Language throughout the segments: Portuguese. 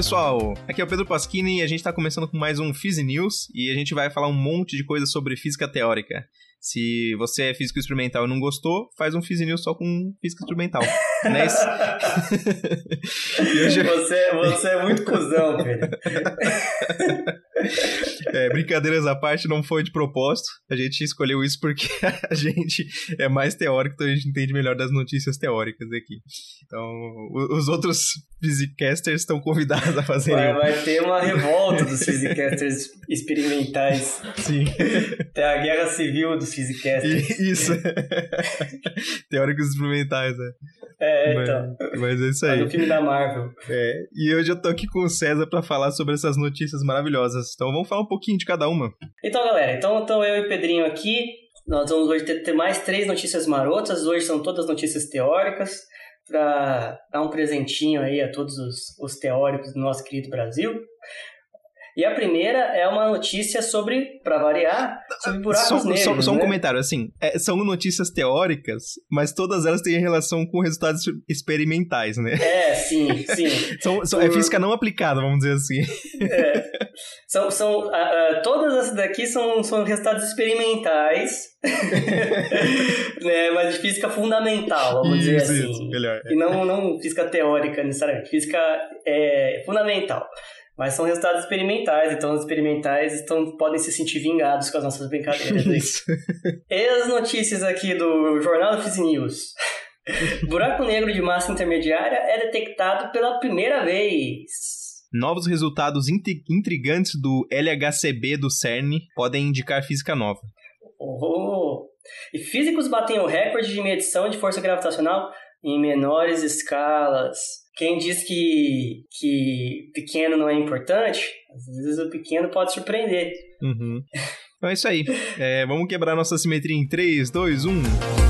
pessoal, aqui é o Pedro Pasquini e a gente está começando com mais um Phys News e a gente vai falar um monte de coisa sobre física teórica. Se você é físico experimental e não gostou, faz um Phys News só com física experimental. Não é isso? hoje... você, você é muito cuzão, Pedro. É, brincadeiras à parte, não foi de propósito. A gente escolheu isso porque a gente é mais teórico, então a gente entende melhor das notícias teóricas aqui. Então, os outros physicasters estão convidados a fazerem. Vai, vai ter uma revolta dos physicasters experimentais. Sim. Tem a guerra civil dos physicasters. Isso. Teóricos experimentais, né? É, mas, então. Mas é isso aí. É o filme da Marvel. É. E hoje eu tô aqui com o César para falar sobre essas notícias maravilhosas. Então vamos falar um pouquinho de cada uma. Então, galera, então, então eu e o Pedrinho aqui. Nós vamos hoje ter, ter mais três notícias marotas. Hoje são todas notícias teóricas para dar um presentinho aí a todos os, os teóricos do nosso querido Brasil. E a primeira é uma notícia sobre, para variar, sobre buracos só, negros. Só, só um né? comentário, assim, é, são notícias teóricas, mas todas elas têm relação com resultados experimentais, né? É, sim, sim. são, são. É física não aplicada, vamos dizer assim. É. São, são, uh, uh, todas essas daqui são, são resultados experimentais, né, mas de física fundamental, vamos isso, dizer assim. Isso, melhor. E não, não física teórica necessariamente, física é, fundamental. Mas são resultados experimentais, então os experimentais estão, podem se sentir vingados com as nossas brincadeiras. E as notícias aqui do Jornal do Phys News. Buraco negro de massa intermediária é detectado pela primeira vez. Novos resultados intrigantes do LHCb do CERN podem indicar física nova. Oh. E físicos batem o recorde de medição de força gravitacional em menores escalas. Quem diz que, que pequeno não é importante, às vezes o pequeno pode surpreender. Uhum. Então é isso aí. É, vamos quebrar nossa simetria em 3, 2, 1.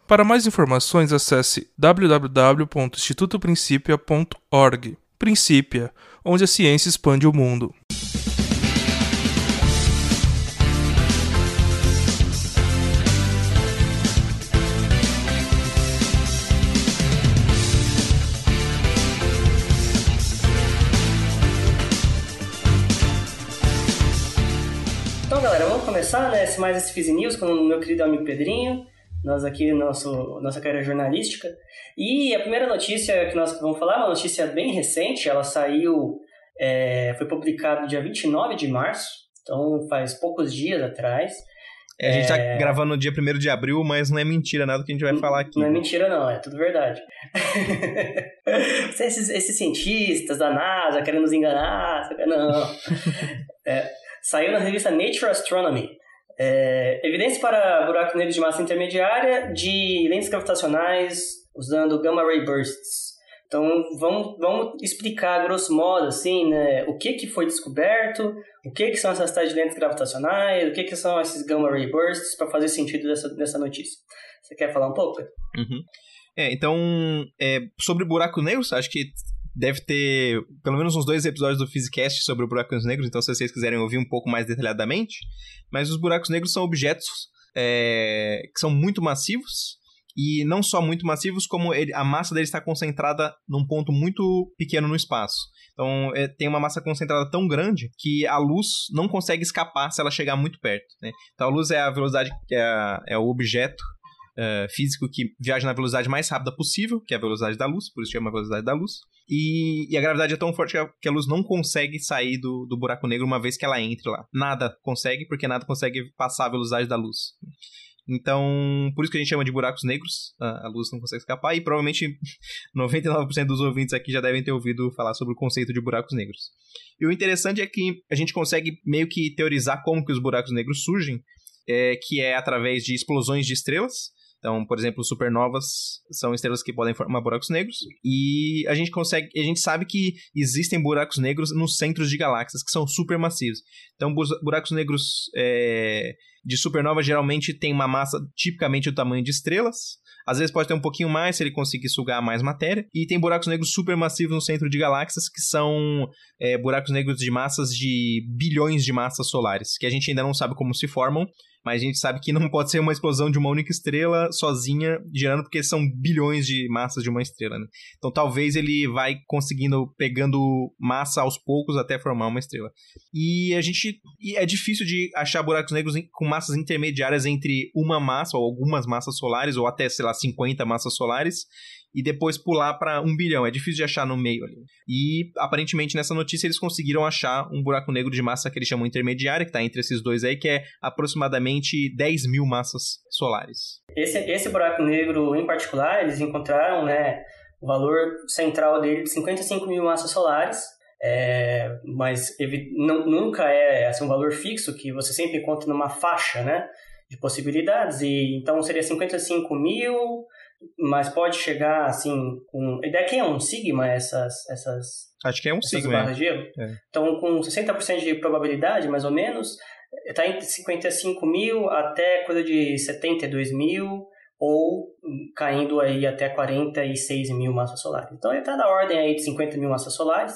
Para mais informações, acesse www.institutoprincipia.org. Princípia, onde a ciência expande o mundo. Então, galera, vamos começar, né? Mais esse Fiz News com o meu querido amigo Pedrinho nós aqui, nosso, nossa carreira jornalística. E a primeira notícia que nós vamos falar é uma notícia bem recente, ela saiu, é, foi publicada no dia 29 de março, então faz poucos dias atrás. É, a gente está é... gravando no dia 1 de abril, mas não é mentira nada que a gente vai falar aqui. Não é mentira não, é tudo verdade. esses, esses cientistas da NASA querendo nos enganar, não. É, saiu na revista Nature Astronomy, é, evidência para buraco negro de massa intermediária de lentes gravitacionais usando gamma ray bursts. Então, vamos, vamos explicar, grosso modo, assim, né, o que, que foi descoberto, o que, que são essas tais de lentes gravitacionais, o que, que são esses gamma ray bursts, para fazer sentido dessa, dessa notícia. Você quer falar um pouco? Uhum. É, então, é, sobre buraco negro, acho que deve ter pelo menos uns dois episódios do Physicast sobre buracos negros, então se vocês quiserem ouvir um pouco mais detalhadamente. Mas os buracos negros são objetos é, que são muito massivos, e não só muito massivos, como ele, a massa deles está concentrada num ponto muito pequeno no espaço. Então, é, tem uma massa concentrada tão grande que a luz não consegue escapar se ela chegar muito perto. Né? Então, a luz é a velocidade, é, é o objeto uh, físico que viaja na velocidade mais rápida possível, que é a velocidade da luz, por isso chama velocidade da luz. E, e a gravidade é tão forte que a, luz não consegue sair do, do, buraco negro uma vez que ela entre lá. Nada consegue, porque nada consegue passar a velocidade da luz. Então, por isso que a gente chama de buracos negros, a, luz não consegue escapar, e provavelmente 99% dos ouvintes aqui já devem ter ouvido falar sobre o conceito de buracos negros. E o interessante é que a gente consegue meio que teorizar como que os buracos negros surgem, é, que é através de explosões de estrelas, então, por exemplo, supernovas são estrelas que podem formar buracos negros. E a gente consegue, a gente sabe que existem buracos negros nos centros de galáxias que são supermassivos. Então, buracos negros é, de supernova geralmente têm uma massa tipicamente do tamanho de estrelas. Às vezes pode ter um pouquinho mais se ele conseguir sugar mais matéria. E tem buracos negros supermassivos no centro de galáxias, que são é, buracos negros de massas de bilhões de massas solares, que a gente ainda não sabe como se formam, mas a gente sabe que não pode ser uma explosão de uma única estrela sozinha gerando, porque são bilhões de massas de uma estrela, né? Então talvez ele vai conseguindo, pegando massa aos poucos até formar uma estrela. E a gente. E é difícil de achar buracos negros com massas intermediárias entre uma massa ou algumas massas solares, ou até, sei lá, 50 massas solares e depois pular para um bilhão. É difícil de achar no meio ali. E aparentemente nessa notícia eles conseguiram achar um buraco negro de massa que eles chamam intermediária, que está entre esses dois aí, que é aproximadamente 10 mil massas solares. Esse, esse buraco negro em particular, eles encontraram né, o valor central dele de 55 mil massas solares. É, mas não, nunca é assim, um valor fixo que você sempre encontra numa faixa né, de possibilidades. E, então seria 55 mil mas pode chegar assim com. A ideia que é um sigma essas. essas Acho que é um sigma. Barras de gelo. É. Então, com 60% de probabilidade, mais ou menos, está entre 55 mil até coisa de 72 mil, ou caindo aí até 46 mil massas solares. Então, ele está na ordem aí de 50 mil massas solares.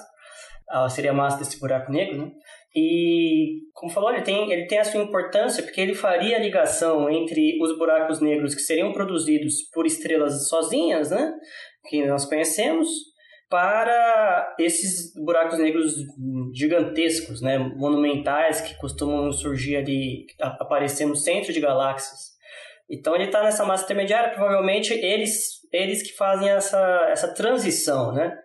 Ah, seria a massa desse buraco negro, né? E, como falou, ele tem, ele tem a sua importância porque ele faria a ligação entre os buracos negros que seriam produzidos por estrelas sozinhas, né, que nós conhecemos, para esses buracos negros gigantescos, né, monumentais, que costumam surgir ali, aparecer no centro de galáxias. Então ele está nessa massa intermediária, provavelmente eles, eles que fazem essa, essa transição, né?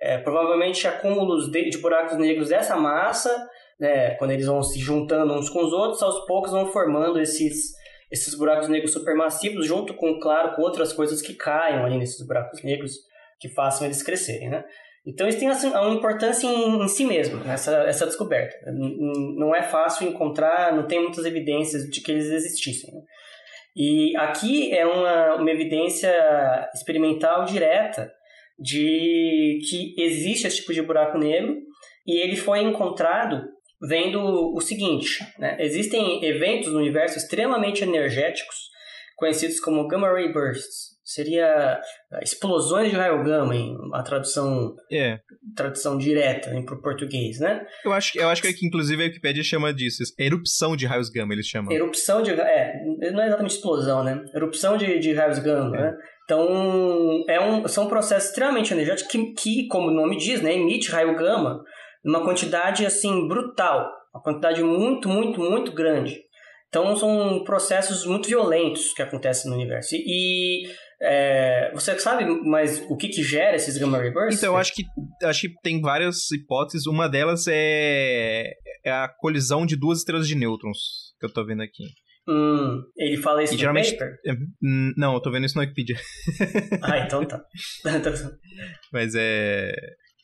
É, provavelmente acúmulos de, de buracos negros dessa massa né, quando eles vão se juntando uns com os outros, aos poucos vão formando esses, esses buracos negros supermassivos, junto com, claro, com outras coisas que caiam ali nesses buracos negros que façam eles crescerem, né? Então isso tem assim, uma importância em, em si mesmo, essa, essa descoberta. Não é fácil encontrar, não tem muitas evidências de que eles existissem. Né? E aqui é uma, uma evidência experimental direta de que existe esse tipo de buraco negro e ele foi encontrado vendo o seguinte: né? existem eventos no universo extremamente energéticos, conhecidos como gamma ray bursts. Seria ah, explosões de raio gama, em a tradução, é. tradução direta para o português, né? Eu acho, eu acho que inclusive a Wikipedia chama disso, erupção de raios gama, eles chamam. Erupção de. É, não é exatamente explosão, né? Erupção de, de raios gama, é. né? Então, é um, são processos extremamente energéticos que, que, como o nome diz, né, emite raio gama numa quantidade assim brutal, uma quantidade muito, muito, muito grande. Então são processos muito violentos que acontecem no universo. E é, você sabe mais o que, que gera esses gamma ray bursts? Então eu acho que acho que tem várias hipóteses. Uma delas é, é a colisão de duas estrelas de nêutrons que eu tô vendo aqui. Hum, ele fala isso e no geralmente, paper? É, hum, não, eu tô vendo isso no Wikipedia. ah, então tá. Mas é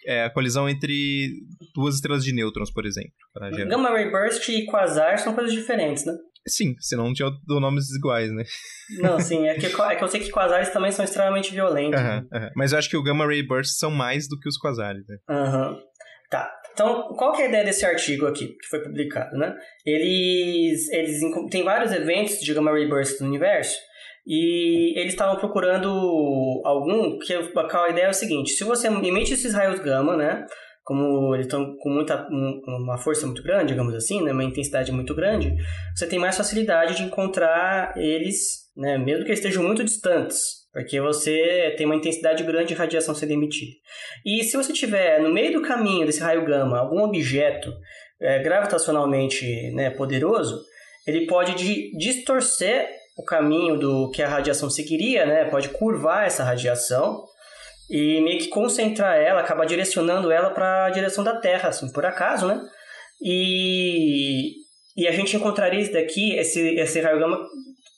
é a colisão entre duas estrelas de nêutrons, por exemplo. Gamma Ray Burst e Quasar são coisas diferentes, né? Sim, senão não tinha nomes iguais, né? Não, sim, é que, é que eu sei que quasares também são extremamente violentos. né? Mas eu acho que o Gamma Ray Burst são mais do que os quasares, né? Aham. Tá. Então, qual que é a ideia desse artigo aqui, que foi publicado, né? Eles, eles têm vários eventos de Gamma Ray Burst no universo, e eles estavam procurando algum que a ideia é o seguinte: se você emite esses raios gama, né? Como eles estão com muita uma força muito grande, digamos assim, né, uma intensidade muito grande, você tem mais facilidade de encontrar eles, né, mesmo que eles estejam muito distantes, porque você tem uma intensidade grande de radiação sendo emitida. E se você tiver no meio do caminho desse raio gama algum objeto é, gravitacionalmente né, poderoso, ele pode distorcer o caminho do que a radiação seguiria, né? Pode curvar essa radiação e meio que concentrar ela, acabar direcionando ela para a direção da Terra, assim, por acaso, né? E, e a gente encontraria isso daqui, esse, esse raio gama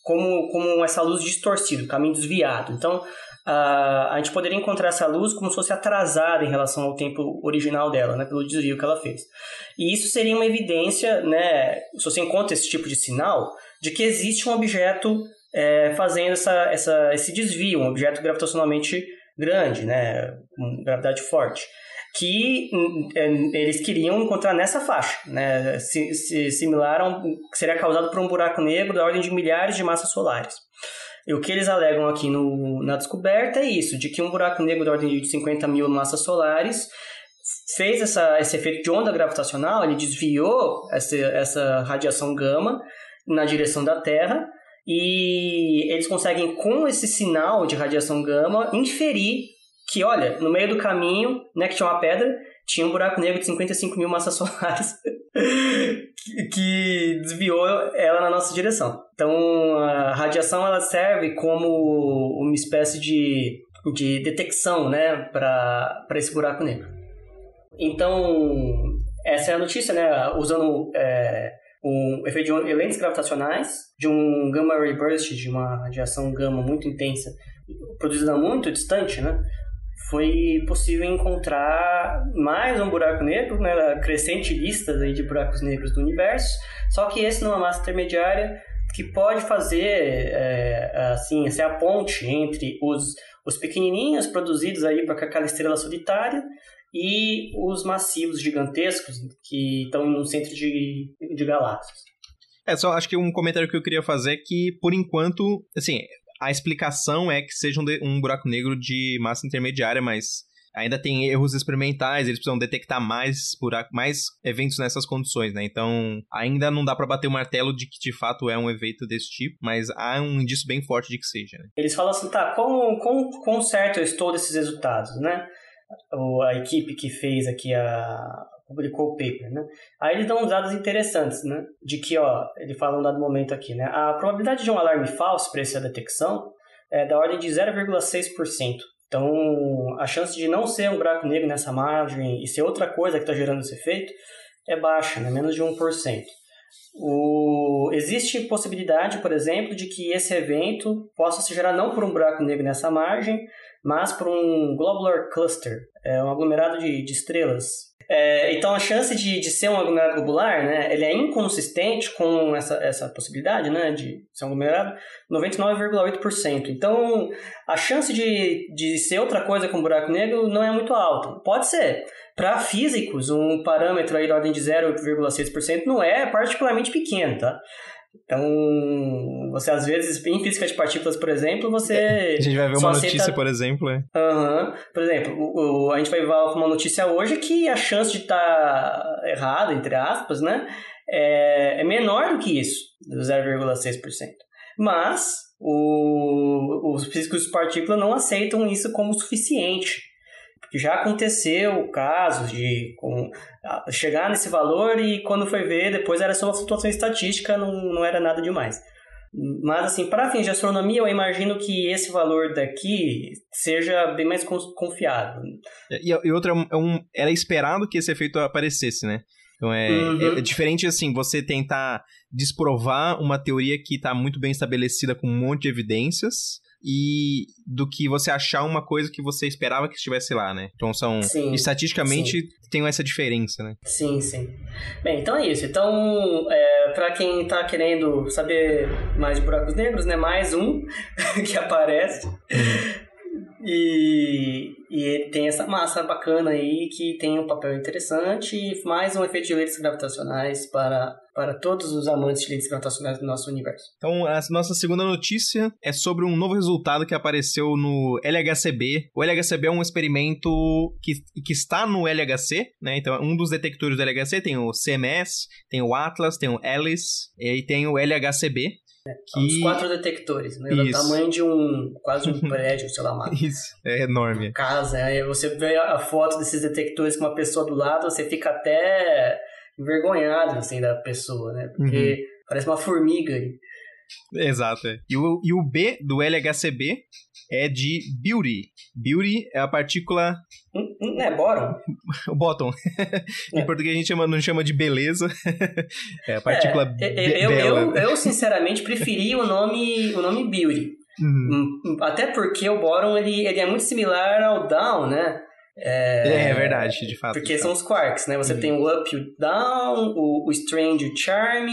como, como essa luz distorcida, caminho desviado. Então, a, a gente poderia encontrar essa luz como se fosse atrasada em relação ao tempo original dela, né, pelo desvio que ela fez. E isso seria uma evidência, né, se você encontra esse tipo de sinal, de que existe um objeto é, fazendo essa, essa, esse desvio, um objeto gravitacionalmente grande, né, com gravidade forte que é, eles queriam encontrar nessa faixa, né, se, se similar a um, que seria causado por um buraco negro da ordem de milhares de massas solares. E o que eles alegam aqui no, na descoberta é isso, de que um buraco negro da ordem de 50 mil massas solares fez essa, esse efeito de onda gravitacional, ele desviou essa, essa radiação gama na direção da Terra e eles conseguem, com esse sinal de radiação gama, inferir que, olha, no meio do caminho, né, que tinha uma pedra, tinha um buraco negro de 55 mil massas solares que desviou ela na nossa direção. Então, a radiação ela serve como uma espécie de, de detecção né, para esse buraco negro. Então, essa é a notícia, né, usando é, um efeito de lentes gravitacionais, de um gamma ray burst, de uma radiação gama muito intensa, produzida muito distante, né? foi possível encontrar mais um buraco negro, né, crescente lista de buracos negros do universo, só que esse numa massa intermediária que pode fazer é, assim, ser a ponte entre os, os pequenininhos produzidos aí para aquela estrela solitária e os massivos gigantescos que estão no centro de, de galáxias. É, só acho que um comentário que eu queria fazer é que, por enquanto, assim, a explicação é que seja um, de, um buraco negro de massa intermediária, mas ainda tem erros experimentais, eles precisam detectar mais buraco, mais eventos nessas condições, né? Então, ainda não dá para bater o martelo de que de fato é um evento desse tipo, mas há um indício bem forte de que seja. Né? Eles falam assim, tá, quão, quão, quão certo eu estou desses resultados, né? A equipe que fez aqui a, publicou o paper, né? Aí eles dão uns dados interessantes, né? De que, ó, ele fala um dado momento aqui, né? A probabilidade de um alarme falso para essa detecção é da ordem de 0,6%. Então, a chance de não ser um buraco negro nessa margem e ser outra coisa que está gerando esse efeito é baixa, né? menos de 1%. O... Existe possibilidade, por exemplo, de que esse evento possa se gerar não por um buraco negro nessa margem, mas por um globular cluster, é um aglomerado de, de estrelas é, então a chance de, de ser um aglomerado globular, né, ele é inconsistente com essa, essa possibilidade, né, de ser um aglomerado, 99,8%. Então a chance de, de ser outra coisa com um buraco negro não é muito alta. Pode ser. Para físicos, um parâmetro aí da ordem de 0,6% não é particularmente pequeno, tá? Então, você às vezes, em física de partículas, por exemplo, você. É, a gente vai ver uma notícia, aceita... por exemplo, é. Uhum. Por exemplo, o, o, a gente vai ver uma notícia hoje que a chance de estar tá errado, entre aspas, né? É, é menor do que isso, do 0,6%. Mas o, os físicos de partícula não aceitam isso como suficiente já aconteceu casos de com, chegar nesse valor e quando foi ver, depois era só uma flutuação estatística, não, não era nada demais. Mas, assim, para fins de astronomia, eu imagino que esse valor daqui seja bem mais confiável. E, e outra, é um, era esperado que esse efeito aparecesse, né? Então é, uhum. é, diferente assim, você tentar desprovar uma teoria que está muito bem estabelecida com um monte de evidências e do que você achar uma coisa que você esperava que estivesse lá, né? Então são sim, estatisticamente sim. tem essa diferença, né? Sim, sim. Bem, então é isso. Então, é, para quem tá querendo saber mais de buracos negros, né? Mais um que aparece. Uhum. E, e ele tem essa massa bacana aí que tem um papel interessante e mais um efeito de lentes gravitacionais para, para todos os amantes de lentes gravitacionais do nosso universo. Então, a nossa segunda notícia é sobre um novo resultado que apareceu no LHCb. O LHCb é um experimento que, que está no LHC, né? Então, um dos detectores do LHC tem o CMS, tem o Atlas, tem o Alice e tem o LHCb. Que... Os quatro detectores, né? Do tamanho de um. quase um prédio, sei lá, uma. Isso, é enorme. Uma casa. Aí você vê a foto desses detectores com uma pessoa do lado, você fica até envergonhado, assim, da pessoa, né? Porque uhum. parece uma formiga. Exato. É. E, o, e o B do LHCb é de beauty. Beauty é a partícula. Hum, hum, é, bottom. o bottom. em é. português a gente chama, não chama de beleza. é a partícula é, eu, eu, eu, eu, sinceramente, preferi o nome, o nome beauty. Uhum. Hum, até porque o bottom ele, ele é muito similar ao down, né? É, é verdade, de fato. Porque são os quarks, né? Você uhum. tem o up e o down, o, o strange e o charm,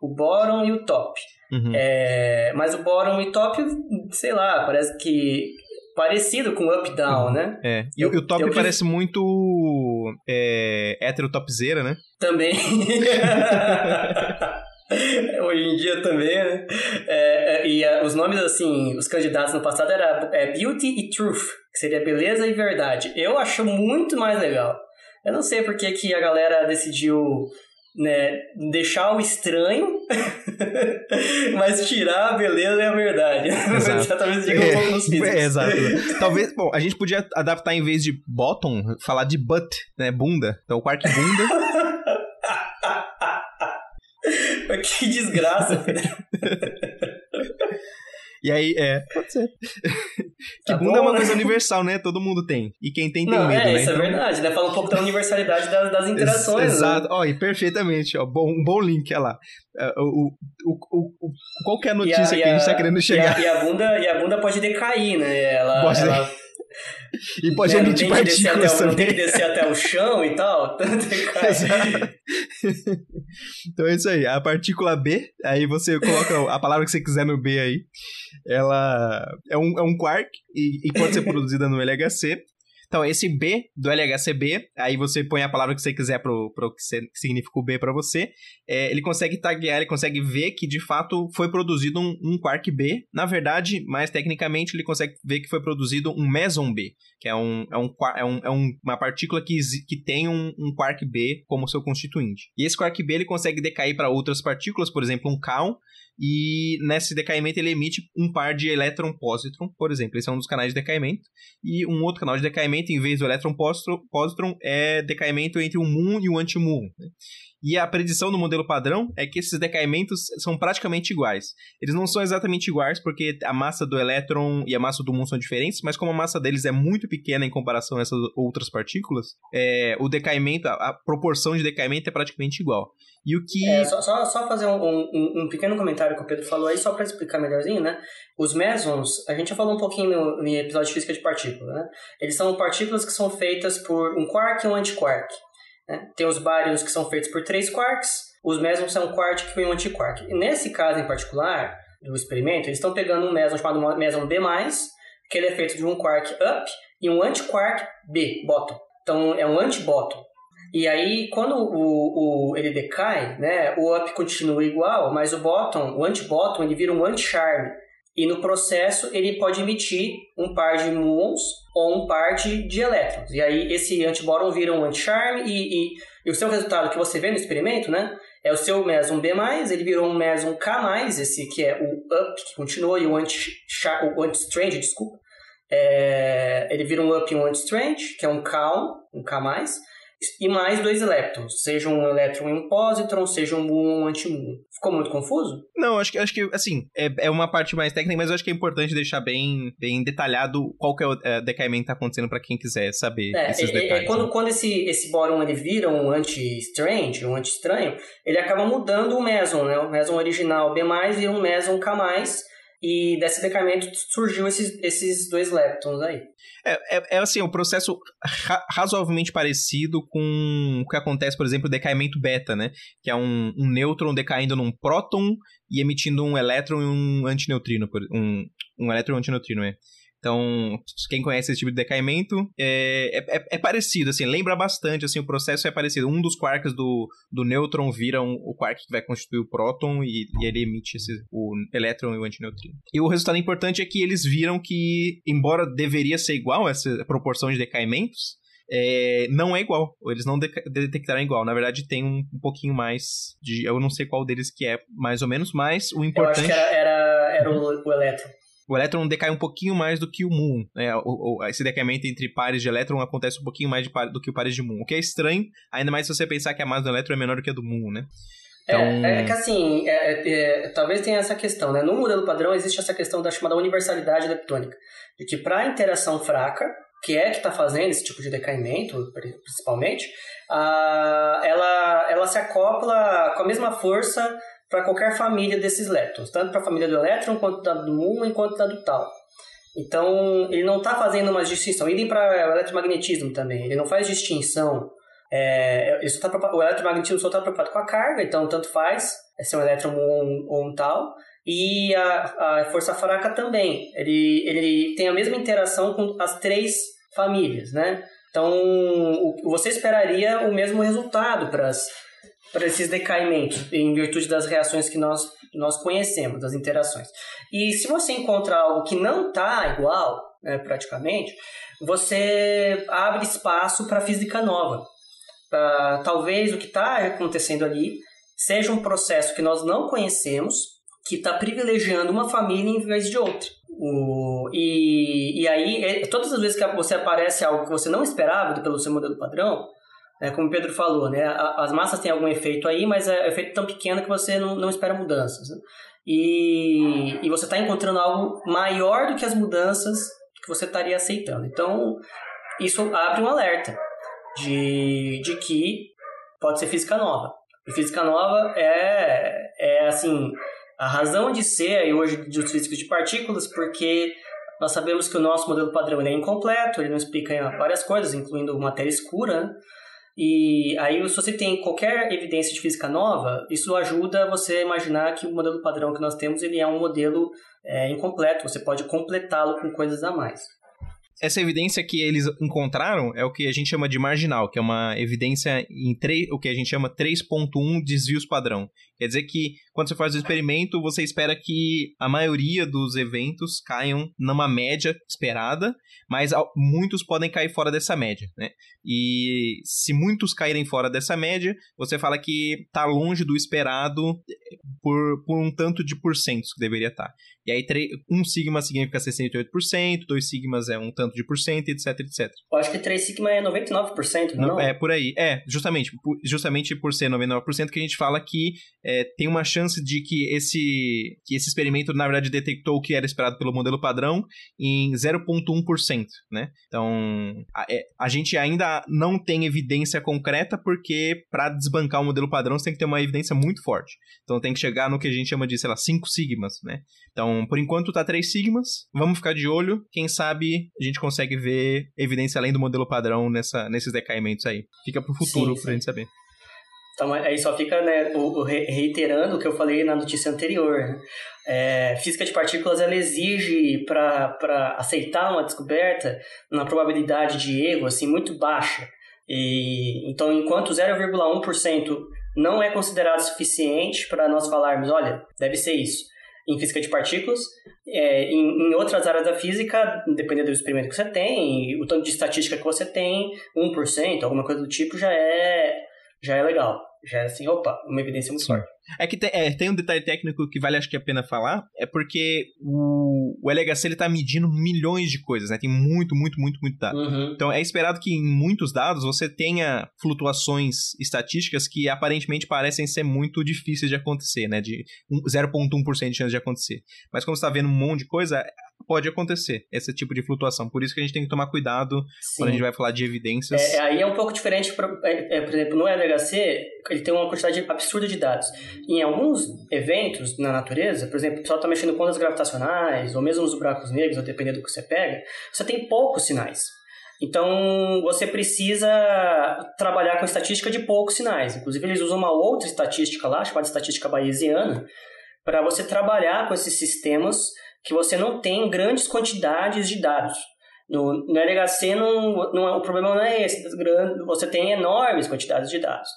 o bottom e o top. Uhum. É, mas o bottom e top, sei lá, parece que parecido com up down, uhum. né? É. E, eu, o top eu, parece muito é, hétero topzera, né? Também. Hoje em dia também, né? É, é e uh, os nomes, assim, os candidatos no passado era é, Beauty e Truth, que seria beleza e verdade. Eu acho muito mais legal. Eu não sei porque que a galera decidiu né, deixar o estranho, mas tirar a beleza e a verdade. Talvez diga um pouco nos físicos. É, exato. Talvez, bom, a gente podia adaptar em vez de bottom, falar de butt, né, bunda. Então, o quark bunda. que desgraça, E aí, é, pode ser. Que tá bunda bom, é uma né? coisa universal, né? Todo mundo tem. E quem tem, tem Não, medo, é, né? Isso é então... é verdade, né? Fala um pouco da universalidade das, das interações. Ex exato. Né? Ó, e perfeitamente, ó. Bom, um bom link, olha lá. É, o, o, o, o, qual é a notícia a, que a, a gente tá querendo chegar? E a, e a, bunda, e a bunda pode decair, né? Ela, pode ela... E pode né, emitir partículas também. Não tem que descer até o chão e tal. então é isso aí. A partícula B, aí você coloca a palavra que você quiser no B aí. Ela é um, é um quark e, e pode ser produzida no LHC. Então, esse B do LHCb, aí você põe a palavra que você quiser pro, pro que, significa o B para você, é, ele consegue taguear, ele consegue ver que de fato foi produzido um, um quark B. Na verdade, mais tecnicamente, ele consegue ver que foi produzido um meson B, que é, um, é, um, é, um, é uma partícula que, que tem um, um quark B como seu constituinte. E esse quark B ele consegue decair para outras partículas, por exemplo, um kaon, e nesse decaimento ele emite um par de elétron-positron, por exemplo. Esse é um dos canais de decaimento. E um outro canal de decaimento, em vez do elétron-positron, é decaimento entre o muon e o anti-muon. Né? E a predição do modelo padrão é que esses decaimentos são praticamente iguais. Eles não são exatamente iguais porque a massa do elétron e a massa do muon são diferentes, mas como a massa deles é muito pequena em comparação a essas outras partículas, é, o decaimento, a, a, proporção de decaimento é praticamente igual. E o que. É, só, só, só fazer um, um, um, pequeno comentário que o Pedro falou aí, só para explicar melhorzinho, né? Os mesons, a gente já falou um pouquinho no, no episódio de física de partículas, né? Eles são partículas que são feitas por um quark e um antiquark. Né? Tem os baryons que são feitos por três quarks, os mesons são um quark e um antiquark. E nesse caso em particular, do experimento, eles estão pegando um meson chamado meson B+, que ele é feito de um quark up e um antiquark B, bottom. Então é um anti-bottom. E aí, quando o, o, ele decai, né, o up continua igual, mas o bottom, o anti-bottom, ele vira um anti-charm. E no processo ele pode emitir um par de muons ou um par de, elétrons. E aí esse antibóron vira um anti-charm e, e, e, o seu resultado que você vê no experimento, né? É o seu meson B+, ele virou um meson K+, esse que é o up, que continua, e o anti-strange, anti desculpa. É, ele vira um up e um anti-strange, que é um K, um K+, e mais dois elétrons, seja um elétron e um positron, seja um muon ou um antimuon. Ficou muito confuso? Não, acho que, acho que assim, é, é uma parte mais técnica, mas eu acho que é importante deixar bem, bem detalhado qual que é o é, decaimento que tá acontecendo para quem quiser saber é, esses é, é detalhes. É, quando, né? quando esse, esse bóron ele vira um anti-strange, um anti-estranho, ele acaba mudando o meson, né? O meson original B+, vira um meson K+, e desse decaimento surgiu esses, esses dois leptons aí. É, é, é assim, um processo ra razoavelmente parecido com o que acontece, por exemplo, o decaimento beta, né? Que é um, um nêutron decaindo num próton e emitindo um elétron e um antineutrino, um, um elétron e um antineutrino, é. Então, quem conhece esse tipo de decaimento é, é, é, é, parecido, assim, lembra bastante, assim, o processo é parecido. Um dos quarks do, do nêutron vira um, o quark que vai constituir o próton e, e, ele emite esse, o elétron e o antineutrino. E o resultado importante é que eles viram que, embora deveria ser igual essa proporção de decaimentos, é, não é igual. Eles não de detectaram igual. Na verdade, tem um, um, pouquinho mais de. Eu não sei qual deles que é, mais ou menos, mas o importante. Eu acho que era, era, era o, o elétron o elétron decai um pouquinho mais do que o muon. Né? O, o, esse decaimento entre pares de elétron acontece um pouquinho mais par, do que o pares de muon. O que é estranho, ainda mais se você pensar que a massa do elétron é menor do que a do muon, né? Então... É, é que assim, é, é, é, talvez tenha essa questão, né? No modelo padrão existe essa questão da chamada universalidade leptônica, de que para interação fraca, que é que está fazendo esse tipo de decaimento, principalmente, a, ela, ela se acopla com a mesma força para qualquer família desses leptons, tanto para a família do elétron, quanto da do muon, quanto da do tal. Então, ele não está fazendo uma distinção. Idem para o eletromagnetismo também. Ele não faz distinção. É, tá, o eletromagnetismo só está preocupado com a carga, então tanto faz é ser um elétron ou um, ou um tal. E a, a força fraca também. Ele, ele tem a mesma interação com as três famílias, né? Então, o, você esperaria o mesmo resultado para para esses decaimentos, em virtude das reações que nós, nós conhecemos, das interações. E se você encontra algo que não está igual, né, praticamente, você abre espaço para física nova. Pra, talvez o que está acontecendo ali seja um processo que nós não conhecemos, que está privilegiando uma família em vez de outra. O, e, e aí, é, todas as vezes que você aparece algo que você não esperava pelo seu modelo padrão, é, como o Pedro falou, né, as massas têm algum efeito aí, mas é um efeito tão pequeno que você não, não espera mudanças. Né? E, e você está encontrando algo maior do que as mudanças que você estaria aceitando. Então, isso abre um alerta de, de que pode ser física nova. E física nova é, é assim, a razão de ser aí hoje dos físicos de partículas, porque nós sabemos que o nosso modelo padrão é incompleto, ele não explica várias coisas, incluindo matéria escura, né? E aí, se você tem qualquer evidência de física nova, isso ajuda você a imaginar que o modelo padrão que nós temos ele é um modelo é, incompleto, você pode completá-lo com coisas a mais essa evidência que eles encontraram é o que a gente chama de marginal, que é uma evidência em 3, o que a gente chama 3.1 desvios padrão. Quer dizer que quando você faz o experimento, você espera que a maioria dos eventos caiam numa média esperada, mas muitos podem cair fora dessa média, né? E se muitos caírem fora dessa média, você fala que está longe do esperado por, por um tanto de porcentos que deveria estar. Tá. E aí, um sigma significa 68%, dois sigmas é um tanto de porcento, etc, etc. Eu acho que 3 sigma é 99%, não, não? É, por aí. É, justamente, justamente por ser 99% que a gente fala que é, tem uma chance de que esse, que esse experimento, na verdade, detectou o que era esperado pelo modelo padrão em 0,1%, né? Então, a, é, a gente ainda não tem evidência concreta porque para desbancar o modelo padrão você tem que ter uma evidência muito forte. Então, tem que chegar no que a gente chama de, sei lá, 5 sigmas, né? Então, por enquanto tá três sigmas. Vamos ficar de olho. Quem sabe a gente consegue ver evidência além do modelo padrão nessa, nesses decaimentos aí. Fica pro futuro sim, sim. pra gente saber. Então, aí só fica né, o, o reiterando o que eu falei na notícia anterior. É, física de partículas ela exige para aceitar uma descoberta uma probabilidade de erro assim muito baixa. E, então, enquanto 0,1% não é considerado suficiente para nós falarmos, olha, deve ser isso em física de partículas. É, em, em, outras áreas da física, dependendo do experimento que você tem, o tanto de estatística que você tem, 1%, alguma coisa do tipo, já é, já é legal. Já é assim, opa, uma evidência muito Sim. forte. É que tem, é, tem um detalhe técnico que vale acho que a pena falar, é porque o, o LHC ele tá medindo milhões de coisas, né? Tem muito, muito, muito, muito dado. Uhum. Então é esperado que em muitos dados você tenha flutuações estatísticas que aparentemente parecem ser muito difíceis de acontecer, né? De 0,1% de chance de acontecer. Mas como você tá vendo um monte de coisa, pode acontecer esse tipo de flutuação. Por isso que a gente tem que tomar cuidado Sim. quando a gente vai falar de evidências. É, aí é um pouco diferente, por, é, é, por exemplo, no LHC, ele tem uma quantidade absurda de dados. Em alguns eventos na natureza, por exemplo, o pessoal está mexendo com ondas gravitacionais, ou mesmo nos buracos negros, ou dependendo do que você pega, você tem poucos sinais. Então, você precisa trabalhar com estatística de poucos sinais. Inclusive, eles usam uma outra estatística lá, chamada estatística bayesiana, para você trabalhar com esses sistemas que você não tem grandes quantidades de dados. No, no LHC, não, não, o problema não é esse. Você tem enormes quantidades de dados.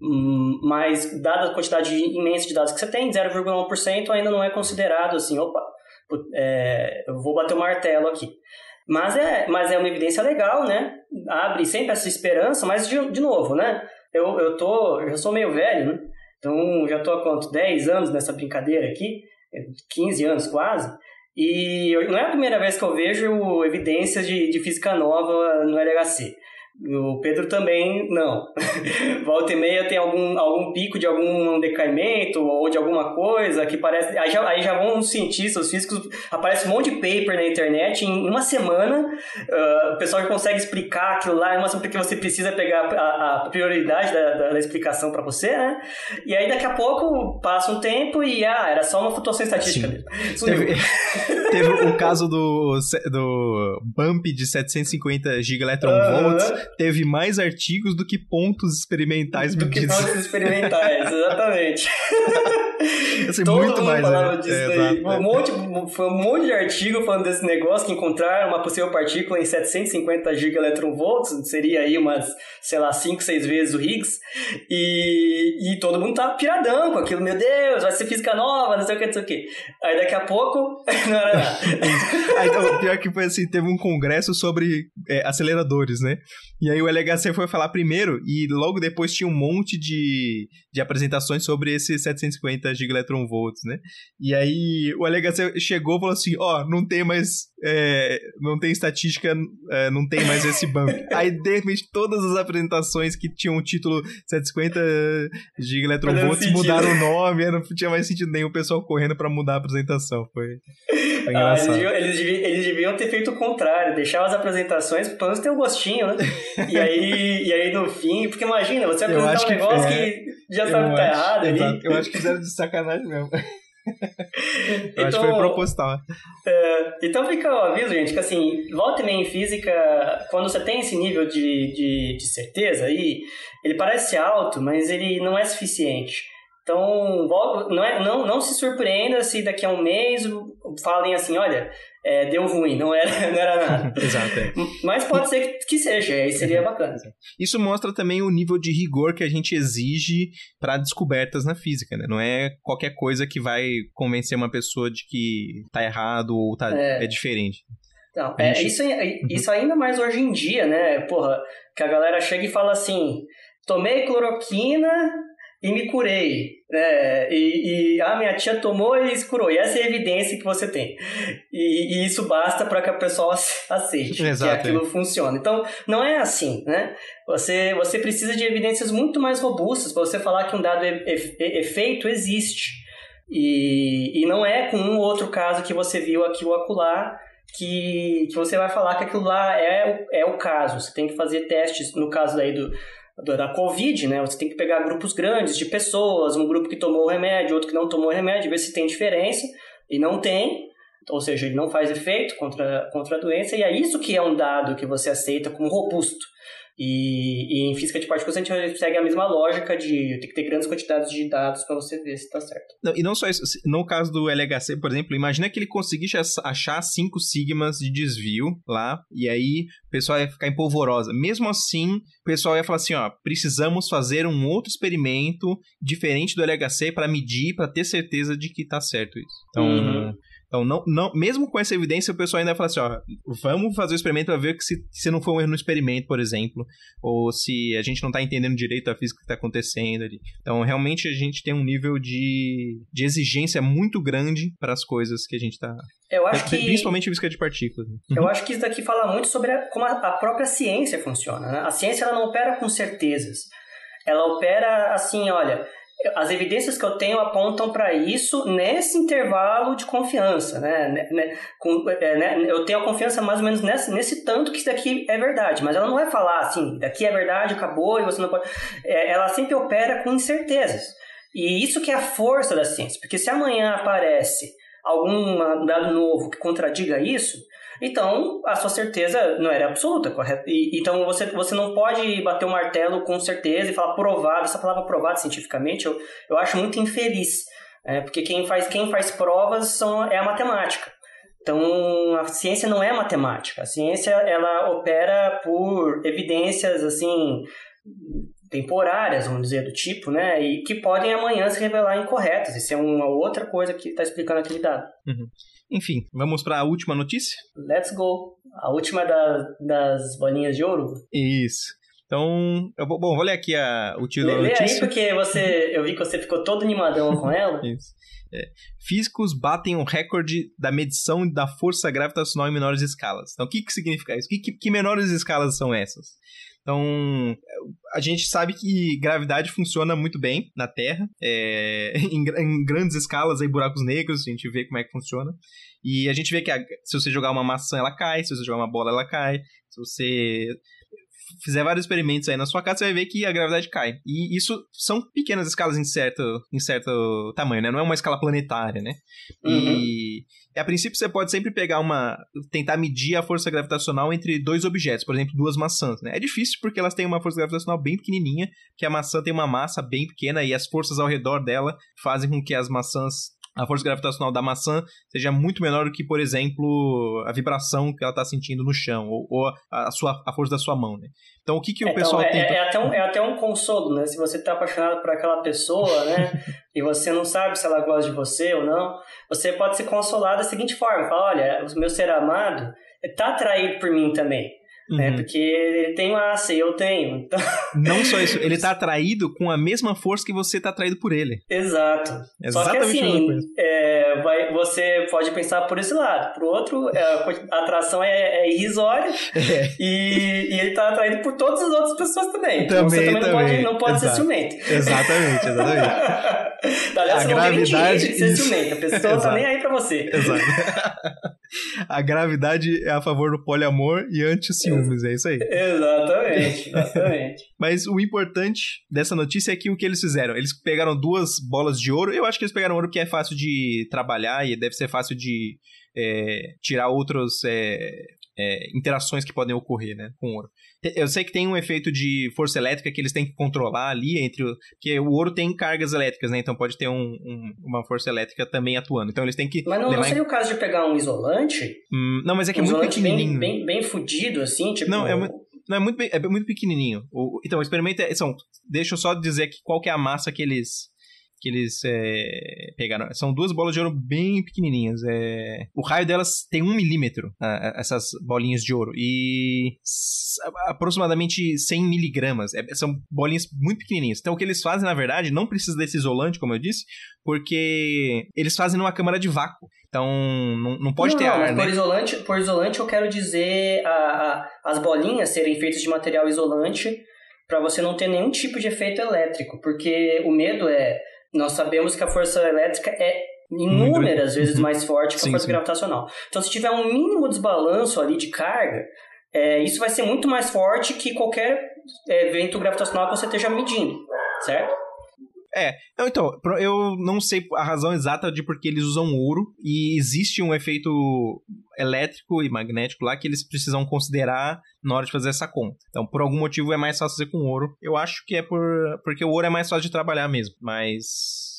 Hum, mas, dada a quantidade imensa de dados que você tem, 0,1% ainda não é considerado assim, opa, é, eu vou bater o martelo aqui. Mas é, mas é uma evidência legal, né? Abre sempre essa esperança, mas de, de novo, né? Eu, eu, tô, eu sou meio velho, né? Então já tô há quanto? 10 anos nessa brincadeira aqui, 15 ans quase. E não é a primeira vez que eu vejo evidências de, de física nova no LHC. O Pedro também não. Volta e meia tem algum, algum pico de algum decaimento ou de alguma coisa que parece. Aí já, aí já vão os cientistas, os físicos, aparece um monte de paper na internet. Em uma semana, uh, o pessoal já consegue explicar aquilo lá, uma porque você precisa pegar a, a prioridade da, da, da explicação para você, né? E aí daqui a pouco passa um tempo e ah, era só uma flutuação estatística mesmo. Teve, o caso do, do bump de 750 gigaelectronvolts. Uh -huh teve mais artigos do que pontos experimentais. Do que pontos experimentais, exatamente. Assim, Todo muito mundo mais, falava né? disso é, daí. Exato, um monte, foi um monte de artigo falando desse negócio que encontraram uma possível partícula em 750 gigaelectronvolts, seria aí umas, sei lá, 5, 6 vezes o Higgs. E, e todo mundo tava piradão com aquilo, meu Deus, vai ser física nova, não sei o que, não sei o que. Aí daqui a pouco, não era nada. aí, então, pior que foi assim, teve um congresso sobre é, aceleradores, né? E aí o LHC foi falar primeiro e logo depois tinha um monte de, de apresentações sobre esses 750 gigaelectronvolts, né? E aí o LHC chegou e falou assim, ó, oh, não tem mais, é, não tem estatística, é, não tem mais esse banco. aí de repente todas as apresentações que tinham o título 750 gigaelectronvolts mudaram o nome, não tinha mais sentido nenhum o pessoal correndo para mudar a apresentação, foi... foi ah, eles, deviam, eles, deviam, eles, deviam, ter feito o contrário, deixar as apresentações, pelo menos ter um gostinho, né? E aí, e aí no fim, porque imagina, você apresentar um negócio que, é, que já sabe que tá errado. Ali. Eu acho que fizeram de sacanagem mesmo. então, acho que foi então, proposital. É, então fica o aviso, gente, que assim, volta e meia em física, quando você tem esse nível de, de, de certeza aí, ele parece alto, mas ele não é suficiente. Então, não, é, não, não se surpreenda se daqui a um mês falem assim, olha, é, deu ruim, não era, não era nada. Exato. É. Mas pode ser que seja, aí seria uhum. bacana. Isso mostra também o nível de rigor que a gente exige para descobertas na física, né? Não é qualquer coisa que vai convencer uma pessoa de que tá errado ou tá, é, é diferente. Não, é, gente... isso, uhum. isso ainda mais hoje em dia, né? Porra, que a galera chega e fala assim: tomei cloroquina e me curei. Né? E, e a minha tia tomou e se curou. E essa é a evidência que você tem. E, e isso basta para que a pessoa aceite Exato, que aquilo é. funciona. Então, não é assim, né? Você, você precisa de evidências muito mais robustas para você falar que um dado é, é, é feito existe. E, e não é com um outro caso que você viu aqui ou acolá que, que você vai falar que aquilo lá é, é o caso. Você tem que fazer testes, no caso daí do, da Covid, né? Você tem que pegar grupos grandes de pessoas, um grupo que tomou o remédio, outro que não tomou o remédio, ver se tem diferença. E não tem, ou seja, ele não faz efeito contra, contra a doença, e é isso que é um dado que você aceita como robusto. E, e, em física de partículas a gente segue a mesma lógica de ter que ter grandes quantidades de dados para você ver se está certo. Não, e não só isso, no caso do LHC, por exemplo, imagina que ele conseguisse achar 5 sigmas de desvio lá, e aí o pessoal ia ficar em polvorosa. Mesmo assim, o pessoal ia falar assim: ó, precisamos fazer um outro experimento diferente do LHC para medir, para ter certeza de que está certo isso. Então. Uhum. Então, não, não, mesmo com essa evidência, o pessoal ainda fala assim, ó, vamos fazer o experimento para ver que se, se não foi um erro no experimento, por exemplo, ou se a gente não está entendendo direito a física que está acontecendo ali. Então, realmente, a gente tem um nível de, de exigência muito grande para as coisas que a gente está... Eu acho que... Principalmente física de partículas. Né? Eu acho que isso daqui fala muito sobre a, como a, a própria ciência funciona. Né? A ciência ela não opera com certezas. Ela opera assim, olha as evidências que eu tenho apontam para isso nesse intervalo de confiança, né? né, né é, né? Eu tenho a confiança mais ou menos nesse, nesse tanto que isso daqui é verdade, mas ela não vai falar assim, daqui é verdade, acabou e você não pode. É, ela sempre opera com incertezas. E isso que é a força da ciência, porque se amanhã aparece algum dado novo que contradiga isso, então, a sua certeza não era absoluta, correto? E, então, você, você não pode bater o um martelo com certeza e falar provado. Essa palavra provado cientificamente eu, eu acho muito infeliz. É, porque quem faz, quem faz provas são, é a matemática. Então, a ciência não é matemática. A ciência, ela opera por evidências, assim, temporárias, vamos dizer, do tipo, né? E que podem amanhã se revelar incorretas. Isso é uma outra coisa que está explicando aquele dado. Uhum. Enfim, vamos para a última notícia? Let's go. A última da, das bolinhas de ouro. Isso. Então, eu vou, bom, vou ler aqui a, o título da notícia. Lê aí, porque você, eu vi que você ficou todo animadão com ela. Isso. É. Físicos batem o recorde da medição da força gravitacional em menores escalas. Então, o que, que significa isso? Que, que, que menores escalas são essas? Então, a gente sabe que gravidade funciona muito bem na Terra, é, em, em, grandes escalas, aí, buracos negros, a gente vê como é que funciona. E a gente vê que a, se você jogar uma maçã, ela cai, se você jogar uma bola, ela cai, se você fizer vários experimentos aí na sua casa, você vai ver que a gravidade cai. E isso são pequenas escalas em certo, em certo tamanho, né? Não é uma escala planetária, né? Uhum. E a princípio você pode sempre pegar uma. tentar medir a força gravitacional entre dois objetos, por exemplo, duas maçãs, né? É difícil porque elas têm uma força gravitacional bem pequenininha, que a maçã tem uma massa bem pequena e as forças ao redor dela fazem com que as maçãs a força gravitacional da maçã seja muito menor do que, por exemplo, a vibração que ela está sentindo no chão, ou, ou, a, sua, a força da sua mão, né? Então, o que, que o é, então, pessoal é, tenta... É, é, até um, é até um consolo, né? Se você está apaixonado por aquela pessoa, né? e você não sabe se ela gosta de você ou não, você pode se consolar da seguinte forma. Fala, olha, o meu ser amado está atraído por mim também. Né? Uhum. Né? Porque ele tem massa e eu tenho. Então... Não só isso, ele tá atraído com a mesma força que você tá atraído por ele. Exato. Exatamente só que assim, é, vai, você pode pensar por esse lado. Pro outro, é, a atração é, é irrisória é. E, e, ele tá atraído por todas as outras pessoas também. Também, então você também, também. não pode, não pode ser ciumento. Exatamente, exatamente. Aliás, a você gravidade, não tem de ser ciumento. A pessoa Exato. tá nem aí pra você. Exato. A gravidade é a favor do poliamor e anti-ciúmes, é isso aí. Exatamente, exatamente. Mas o importante dessa notícia é que o que eles fizeram? Eles pegaram duas bolas de ouro, eu acho que eles pegaram ouro que é fácil de trabalhar e deve ser fácil de é, tirar outras é, é, interações que podem ocorrer né, com ouro. Eu sei que tem um efeito de força elétrica que eles têm que controlar ali entre. O, porque o ouro tem cargas elétricas, né? Então pode ter um, um, uma força elétrica também atuando. Então eles têm que. Mas não, não seria em... o caso de pegar um isolante? Hum, não, mas é que um é muito pequenininho. Bem, bem, bem fudido, assim, tipo. Não, é muito. Não, é muito, é muito pequenininho. O, então, o experimento é. São, deixa eu só dizer aqui qual que é a massa que eles que eles é, pegaram. São duas bolas de ouro bem pequenininhas. É, o raio delas tem um milímetro, essas bolinhas de ouro. E aproximadamente 100 miligramas. É, são bolinhas muito pequenininhas. Então o que eles fazem, na verdade, não precisa desse isolante, como eu disse, porque eles fazem numa câmara de vácuo. Então, não, não pode não, ter não, ar, né? Por isolante, por isolante, eu quero dizer a, a, as bolinhas serem feitas de material isolante para você não ter nenhum tipo de efeito elétrico, porque o medo é nós sabemos que a força elétrica é inúmeras vezes mais forte que a sim, força sim. gravitacional. Então, se tiver um mínimo desbalanço ali de carga, é, isso vai ser muito mais forte que qualquer é, evento gravitacional que você esteja medindo, certo? É, então, eu não sei a razão exata de por que eles usam ouro e existe um efeito elétrico e magnético lá que eles precisam considerar na hora de fazer essa conta. Então, por algum motivo é mais fácil fazer com ouro. Eu acho que é por porque o ouro é mais fácil de trabalhar mesmo, mas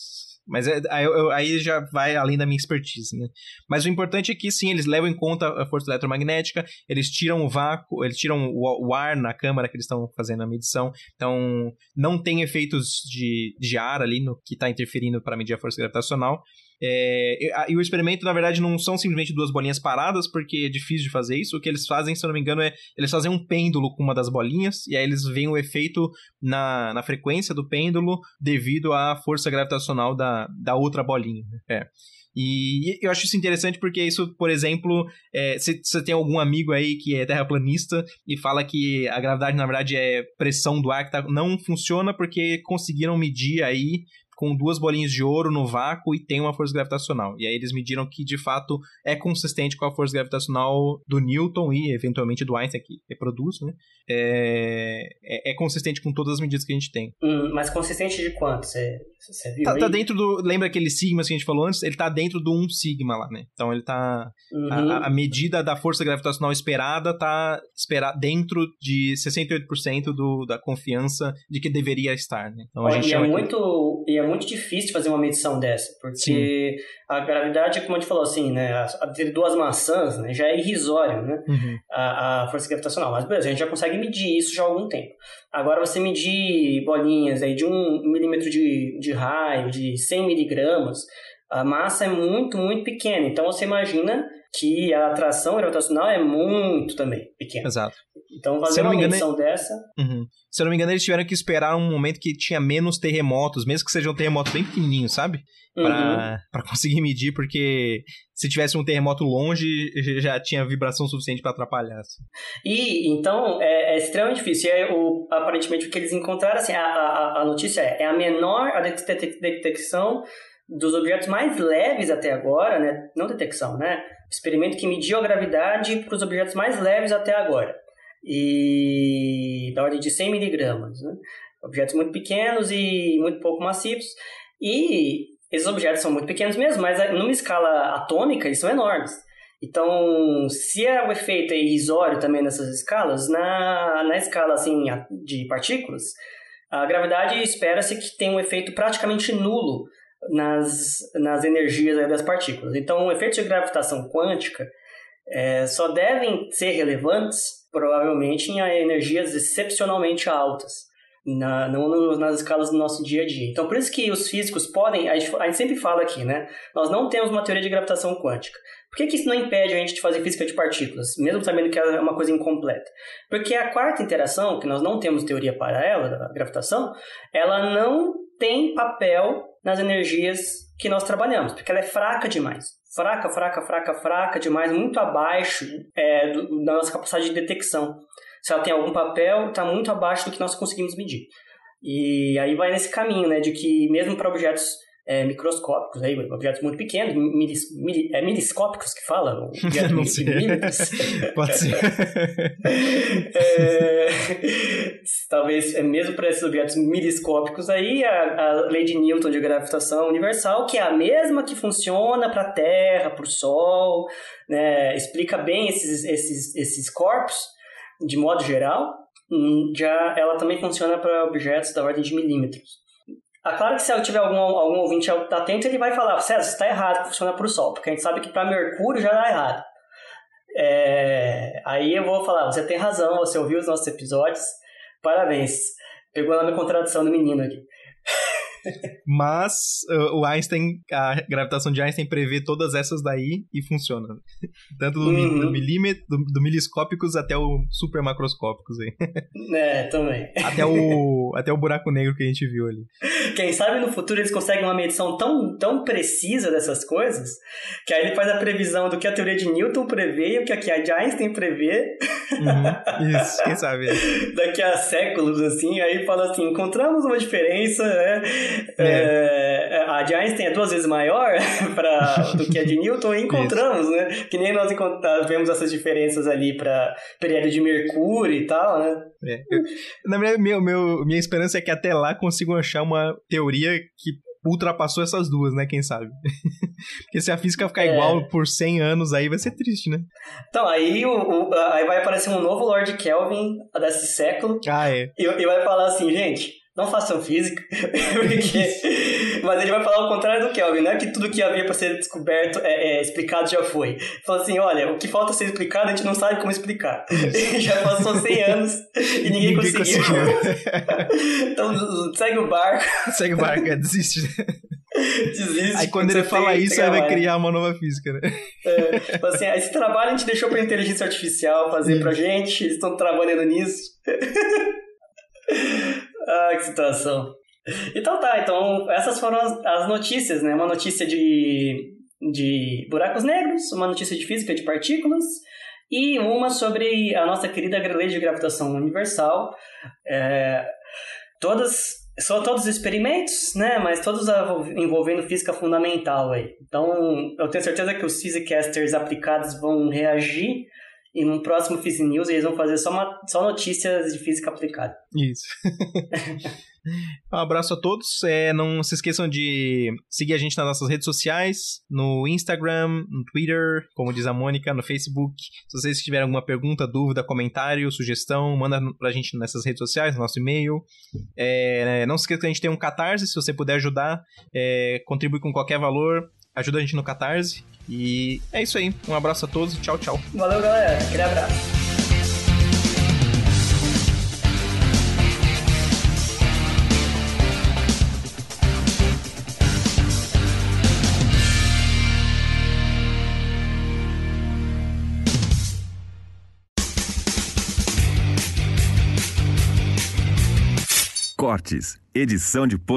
mas é, aí, aí, já vai além da minha expertise, né? Mas o importante é que sim, eles levam em conta a força eletromagnética, eles tiram o vácuo, eles tiram o, o ar na câmara que eles estão fazendo a medição, então não tem efeitos de, de ar ali no que está interferindo para medir a força gravitacional. É, e o experimento, na verdade, não são simplesmente duas bolinhas paradas, porque é difícil de fazer isso. O que eles fazem, se eu não me engano, é eles fazem um pêndulo com uma das bolinhas, e aí eles veem o efeito na, na frequência do pêndulo devido à força gravitacional da, da outra bolinha. É. E eu acho isso interessante porque isso, por exemplo, é, se você tem algum amigo aí que é terraplanista e fala que a gravidade, na verdade, é pressão do ar que tá, não funciona porque conseguiram medir aí com duas bolinhas de ouro no vácuo e tem uma força gravitacional. E aí eles mediram que de fato é consistente com a força gravitacional do Newton e eventualmente do Einstein que reproduz, né? É, é, é consistente com todas as medidas que a gente tem. Hum, mas consistente de quanto? Você, você viu? Tá, tá, dentro do. Lembra aquele sigma que a gente falou antes? Ele tá dentro do 1 sigma lá, né? Então ele tá. Uhum. A, a, medida da força gravitacional esperada tá espera, dentro de 68% do, da confiança de que deveria estar, né? Então a gente é muito. E é muito difícil fazer uma medição dessa, porque Sim. a gravidade, como a gente falou assim, né? Ter duas maçãs né, já é irrisório, né? Uhum. A, a força gravitacional. Mas beleza, a gente já consegue medir isso já há algum tempo. Agora você medir bolinhas aí de um milímetro de, de raio, de 100 miligramas, A massa é muito, muito pequena. Então você imagina que a atração gravitacional é muito também pequena. Exato. Então fazer uma engano, medição dessa. Uhum. Se eu não me engano, eles tiveram que esperar um momento que tinha menos terremotos, mesmo que seja um terremoto bem pequenininho, sabe? Pra, uhum. conseguir medir, porque se tivesse um terremoto longe, já tinha vibração suficiente para atrapalhar. Assim. E então é, é, extremamente difícil. E é o, aparentemente o que eles encontraram, assim, a, a, a notícia é, é a menor a detecção dos objetos mais leves até agora, né? Não detecção, né? Experimento que mediu a gravidade para os objetos mais leves até agora. E da ordem de 100 miligramas, né? Objetos muito pequenos e muito pouco massivos. E esses objetos são muito pequenos mesmo, mas numa escala atômica eles são enormes. Então, se é o efeito é irrisório também nessas escalas, na, na escala assim, de partículas, a gravidade espera-se que tenha um efeito praticamente nulo nas, nas energias das partículas. Então, efeitos de gravitação quântica é, só devem ser relevantes, provavelmente, em energias excepcionalmente altas. Na, não nas escalas do nosso dia a dia. Então, por isso que os físicos podem. A gente, a gente, sempre fala aqui, né? Nós não temos uma teoria de gravitação quântica. Por que, que isso não impede a gente de fazer física de partículas, mesmo sabendo que é uma coisa incompleta? Porque a quarta interação, que nós não temos teoria para ela, da gravitação, ela não tem papel nas energias que nós trabalhamos, porque ela é fraca demais. Fraca, fraca, fraca, fraca demais, muito abaixo é, do, da nossa capacidade de detecção. Se ela tem algum papel, está muito abaixo do que nós conseguimos medir. E aí vai nesse caminho, né, de que mesmo para objetos é, microscópicos, aí, objetos muito pequenos, milis, mili, é miliscópicos que fala? Não sei. Pode ser. é, talvez, é mesmo para esses objetos miliscópicos aí, a, a lei de Newton de gravitação universal, que é a mesma que funciona para a Terra, para o Sol, né, explica bem esses, esses, esses corpos, de modo geral, hum, já ela também funciona para objetos da ordem de milímetros. Ah, claro que se eu tiver algum, algum ouvinte atento, ele vai falar, César, está errado, funciona para o Sol, porque a gente sabe que para Mercúrio já dá errado. É, aí eu vou falar, você tem razão, você ouviu os nossos episódios, parabéns. Pegou na minha contradição do menino aqui. Mas uh, o Einstein, a gravitação de Einstein prevê todas essas daí e funciona. Tanto do, uhum. do milímetro, do, do, miliscópicos até o super macroscópicos aí. É, também. Até o, até o buraco negro que a gente viu ali. Quem sabe no futuro eles conseguem uma medição tão, tão precisa dessas coisas, que aí ele faz a previsão do que a teoria de Newton prevê e o que a de Einstein prevê. Uhum. Isso, quem sabe. Daqui a séculos, assim, aí fala assim, encontramos uma diferença, né? É. É, a de Einstein é duas vezes maior pra, do que a de Newton e encontramos, né? Que nem nós vemos essas diferenças ali para período de Mercúrio e tal, né? É. na verdade, meu, meu, minha esperança é que até lá consigam achar uma teoria que ultrapassou essas duas, né? Quem sabe? Porque se a física ficar é. igual por 100 anos, aí vai ser triste, né? Então, aí, o, o, aí vai aparecer um novo Lord Kelvin desse século. Ah, é. E, e vai falar assim, gente, não façam física, porque... mas ele vai falar o contrário do Kelvin, não é que tudo que havia para ser descoberto, é, é, explicado já foi. Falou assim, olha, o que falta ser explicado a gente não sabe como explicar. já passou 100 anos e ninguém, ninguém conseguiu. conseguiu. então segue o barco. Segue o barco, é, desiste. Desiste. Aí quando ele fala isso, aí vai criar uma nova física, né? É, assim, esse trabalho a gente deixou pra inteligência artificial fazer pra gente, eles estão trabalhando nisso. Ah, que situação. Então tá, então essas foram as, as notícias, né? Uma notícia de, de buracos negros, uma notícia de física de partículas e uma sobre a nossa querida lei de gravitação universal. É, todas são todos experimentos, né? Mas todos envolvendo física fundamental aí. Então, eu tenho certeza que os physicasters aplicados vão reagir e no próximo Fizz News eles vão fazer só, uma, só notícias de física aplicada. Isso. um abraço a todos. É, não se esqueçam de seguir a gente nas nossas redes sociais, no Instagram, no Twitter, como diz a Mônica, no Facebook. Se vocês tiverem alguma pergunta, dúvida, comentário, sugestão, manda pra gente nessas redes sociais, no nosso e-mail. É, não se esqueça que a gente tem um Catarse, se você puder ajudar, é, contribui com qualquer valor ajuda a gente no Catarse. E é isso aí. Um abraço a todos tchau, tchau. Valeu, galera. Aquele abraço. Cortes, edição de